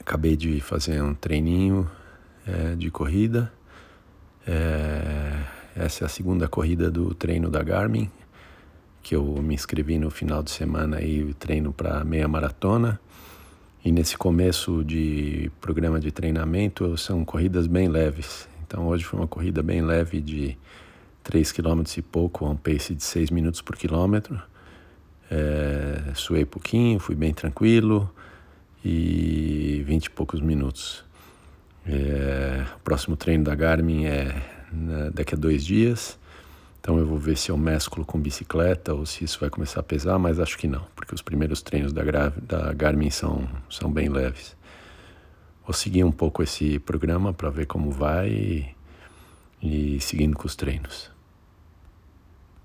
Acabei de fazer um treininho é, de corrida. É, essa é a segunda corrida do treino da Garmin, que eu me inscrevi no final de semana e treino para meia maratona. E nesse começo de programa de treinamento são corridas bem leves. Então hoje foi uma corrida bem leve de 3 km e pouco, a um pace de 6 minutos por quilômetro. É, suei pouquinho, fui bem tranquilo e 20 e poucos minutos. É, o próximo treino da Garmin é né, daqui a dois dias. Então eu vou ver se eu mesclo com bicicleta ou se isso vai começar a pesar, mas acho que não, porque os primeiros treinos da, da Garmin são, são bem leves. Vou seguir um pouco esse programa para ver como vai e, e seguindo com os treinos.